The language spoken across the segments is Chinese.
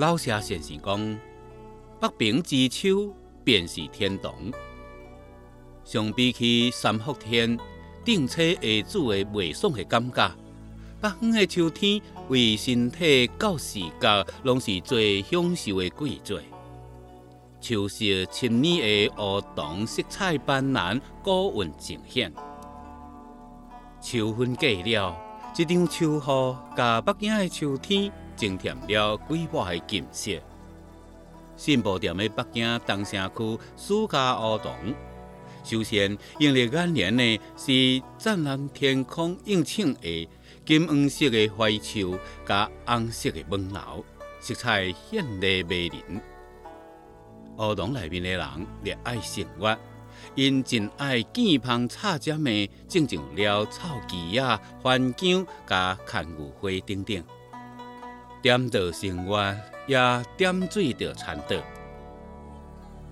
老舍先生讲：“北平之秋便是天堂。”相比起三伏天顶车下煮的袂爽的感觉，北方的秋天为身体到视觉，拢是最享受的季节。秋色深腻的梧桐，色彩斑斓，古韵尽显。秋分过了，一场秋雨，甲北京的秋天增添了几抹的金色。信步店的北京东城区苏家梧桐，首先映入眼帘的是湛蓝天空映衬的金黄色的槐树，甲红色的门楼，色彩绚丽迷人。梧桐内面的人热爱生活，因真爱见芳插针的，种上了草鸡啊、番姜、加牵牛花等等。点着生活，也点缀着餐桌。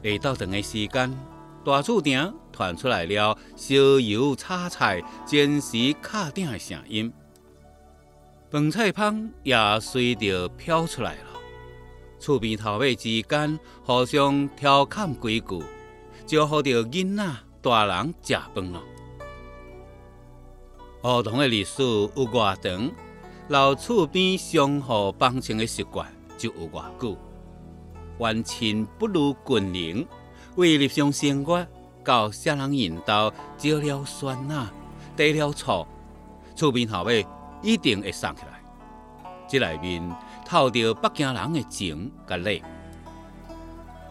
下昼长的时间，大厝埕传出来了烧油炒菜、煎时敲鼎的声音，饭菜香也随着飘出来了。厝边头尾之间互相调侃几句，招呼着囡仔大人食饭了。儿童的历史有偌长，老厝边相互帮衬的习惯就有偌久。远亲不如近邻，为日常生活，到啥人引导，浇了酸啊，滴了醋，厝边头尾一定会送起来。这内面。透着北京人的情甲理。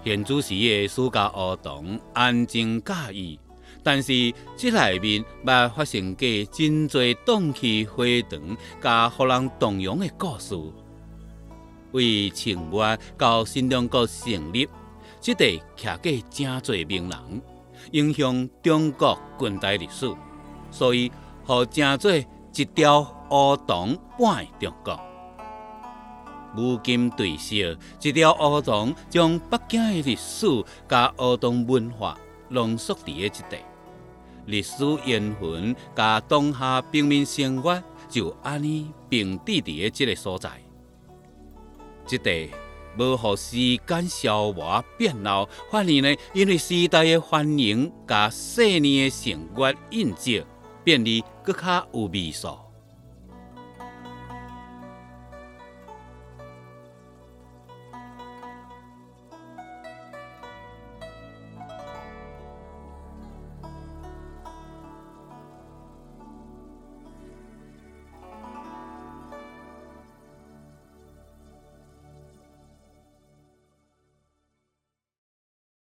现主时的暑假活动安静惬意，但是这内面也发生过真侪动气回肠、甲互人动容的故事。为清末到新中国成立，这地徛过真侪名人，影响中国近代历史，所以互真做一条乌桐半中国。如今对照，一条梧桐将北京的历史甲梧桐文化浓缩伫个一地，历史缘分甲当下平民生活就安尼并置伫个即个所在。即地无互时间消磨变老，反而呢，因为时代的繁荣甲细腻的生活印记，变得更加有味素。